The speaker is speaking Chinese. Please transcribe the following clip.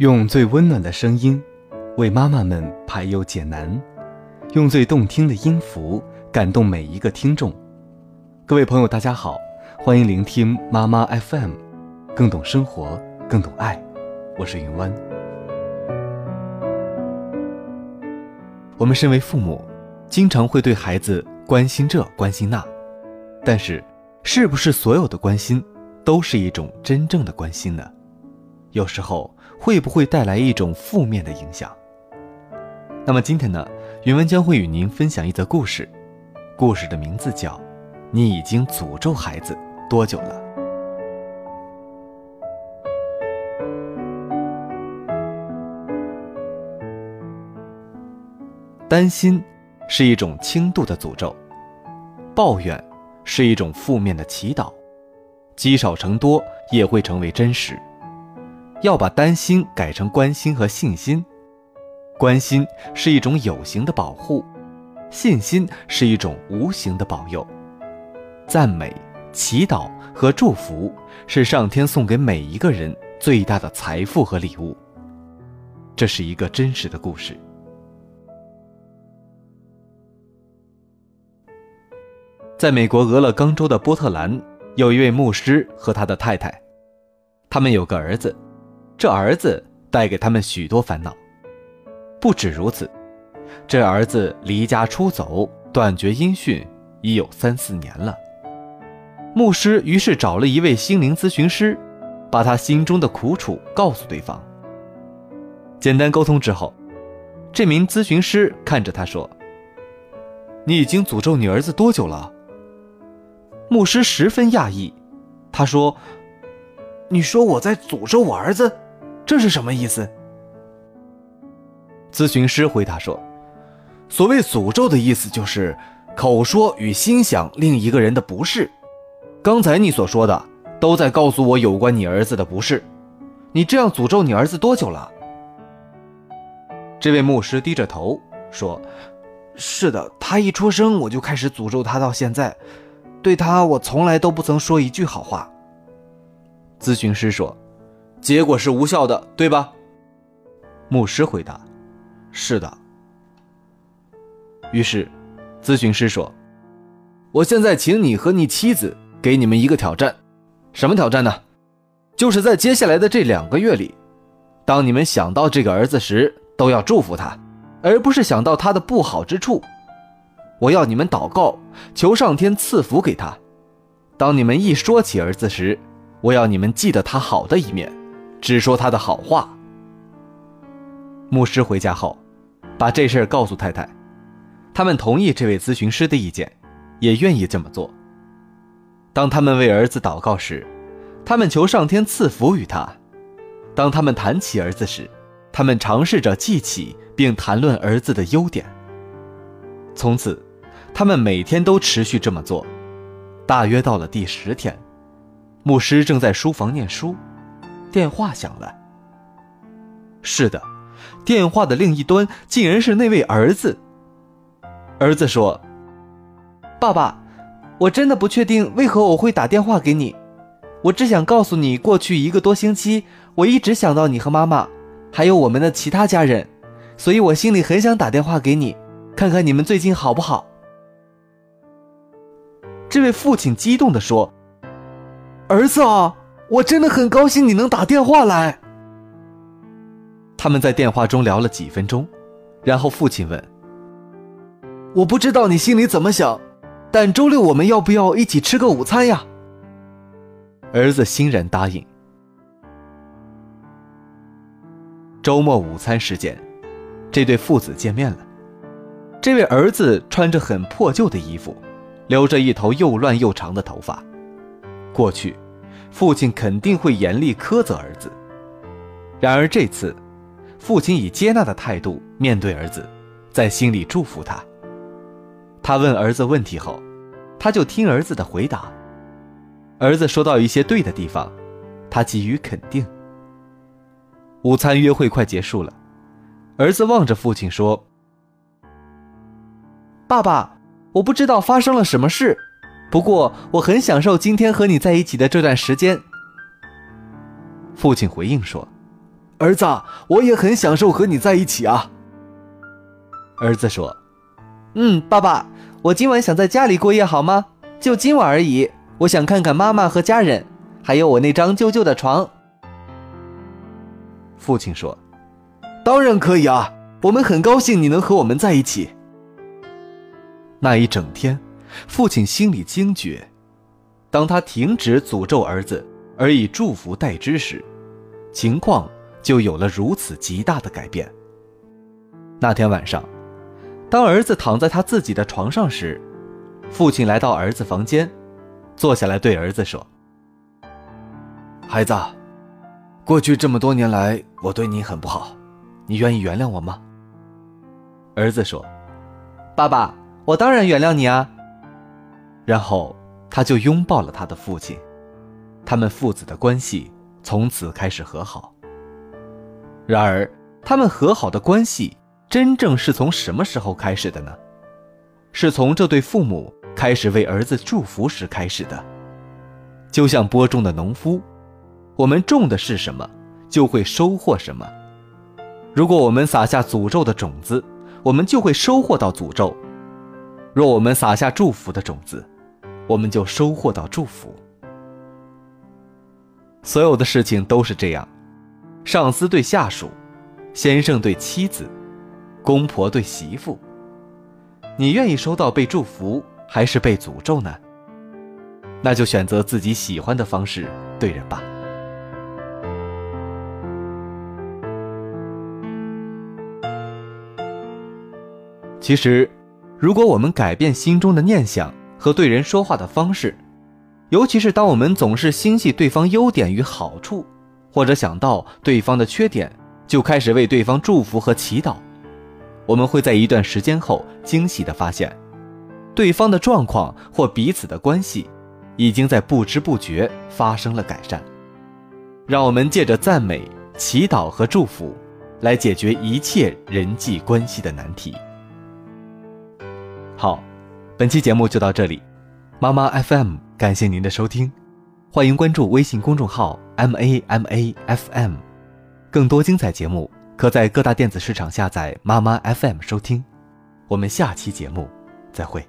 用最温暖的声音，为妈妈们排忧解难；用最动听的音符，感动每一个听众。各位朋友，大家好，欢迎聆听妈妈 FM，更懂生活，更懂爱。我是云湾。我们身为父母，经常会对孩子关心这关心那，但是，是不是所有的关心都是一种真正的关心呢？有时候会不会带来一种负面的影响？那么今天呢，云文将会与您分享一则故事，故事的名字叫《你已经诅咒孩子多久了》。担心是一种轻度的诅咒，抱怨是一种负面的祈祷，积少成多也会成为真实。要把担心改成关心和信心，关心是一种有形的保护，信心是一种无形的保佑。赞美、祈祷和祝福是上天送给每一个人最大的财富和礼物。这是一个真实的故事。在美国俄勒冈州的波特兰，有一位牧师和他的太太，他们有个儿子。这儿子带给他们许多烦恼。不止如此，这儿子离家出走，断绝音讯，已有三四年了。牧师于是找了一位心灵咨询师，把他心中的苦楚告诉对方。简单沟通之后，这名咨询师看着他说：“你已经诅咒你儿子多久了？”牧师十分讶异，他说：“你说我在诅咒我儿子？”这是什么意思？咨询师回答说：“所谓诅咒的意思，就是口说与心想另一个人的不是。刚才你所说的，都在告诉我有关你儿子的不是。你这样诅咒你儿子多久了？”这位牧师低着头说：“是的，他一出生我就开始诅咒他，到现在，对他我从来都不曾说一句好话。”咨询师说。结果是无效的，对吧？牧师回答：“是的。”于是，咨询师说：“我现在请你和你妻子给你们一个挑战，什么挑战呢？就是在接下来的这两个月里，当你们想到这个儿子时，都要祝福他，而不是想到他的不好之处。我要你们祷告，求上天赐福给他。当你们一说起儿子时，我要你们记得他好的一面。”只说他的好话。牧师回家后，把这事儿告诉太太，他们同意这位咨询师的意见，也愿意这么做。当他们为儿子祷告时，他们求上天赐福于他；当他们谈起儿子时，他们尝试着记起并谈论儿子的优点。从此，他们每天都持续这么做。大约到了第十天，牧师正在书房念书。电话响了。是的，电话的另一端竟然是那位儿子。儿子说：“爸爸，我真的不确定为何我会打电话给你。我只想告诉你，过去一个多星期，我一直想到你和妈妈，还有我们的其他家人，所以我心里很想打电话给你，看看你们最近好不好。”这位父亲激动地说：“儿子啊！”我真的很高兴你能打电话来。他们在电话中聊了几分钟，然后父亲问：“我不知道你心里怎么想，但周六我们要不要一起吃个午餐呀？”儿子欣然答应。周末午餐时间，这对父子见面了。这位儿子穿着很破旧的衣服，留着一头又乱又长的头发。过去。父亲肯定会严厉苛责儿子，然而这次，父亲以接纳的态度面对儿子，在心里祝福他。他问儿子问题后，他就听儿子的回答。儿子说到一些对的地方，他给予肯定。午餐约会快结束了，儿子望着父亲说：“爸爸，我不知道发生了什么事。”不过我很享受今天和你在一起的这段时间。父亲回应说：“儿子，我也很享受和你在一起啊。儿子说：“嗯，爸爸，我今晚想在家里过夜，好吗？就今晚而已。我想看看妈妈和家人，还有我那张旧旧的床。”父亲说：“当然可以啊，我们很高兴你能和我们在一起。”那一整天，父亲心里惊觉，当他停止诅咒儿子，而以祝福代之时，情况就有了如此极大的改变。那天晚上。当儿子躺在他自己的床上时，父亲来到儿子房间，坐下来对儿子说：“孩子，过去这么多年来，我对你很不好，你愿意原谅我吗？”儿子说：“爸爸，我当然原谅你啊。”然后他就拥抱了他的父亲，他们父子的关系从此开始和好。然而，他们和好的关系。真正是从什么时候开始的呢？是从这对父母开始为儿子祝福时开始的。就像播种的农夫，我们种的是什么，就会收获什么。如果我们撒下诅咒的种子，我们就会收获到诅咒；若我们撒下祝福的种子，我们就收获到祝福。所有的事情都是这样：上司对下属，先生对妻子。公婆对媳妇，你愿意收到被祝福还是被诅咒呢？那就选择自己喜欢的方式对人吧。其实，如果我们改变心中的念想和对人说话的方式，尤其是当我们总是心系对方优点与好处，或者想到对方的缺点，就开始为对方祝福和祈祷。我们会在一段时间后惊喜地发现，对方的状况或彼此的关系，已经在不知不觉发生了改善。让我们借着赞美、祈祷和祝福，来解决一切人际关系的难题。好，本期节目就到这里，妈妈 FM 感谢您的收听，欢迎关注微信公众号 M A M A F M，更多精彩节目。可在各大电子市场下载妈妈 FM 收听，我们下期节目再会。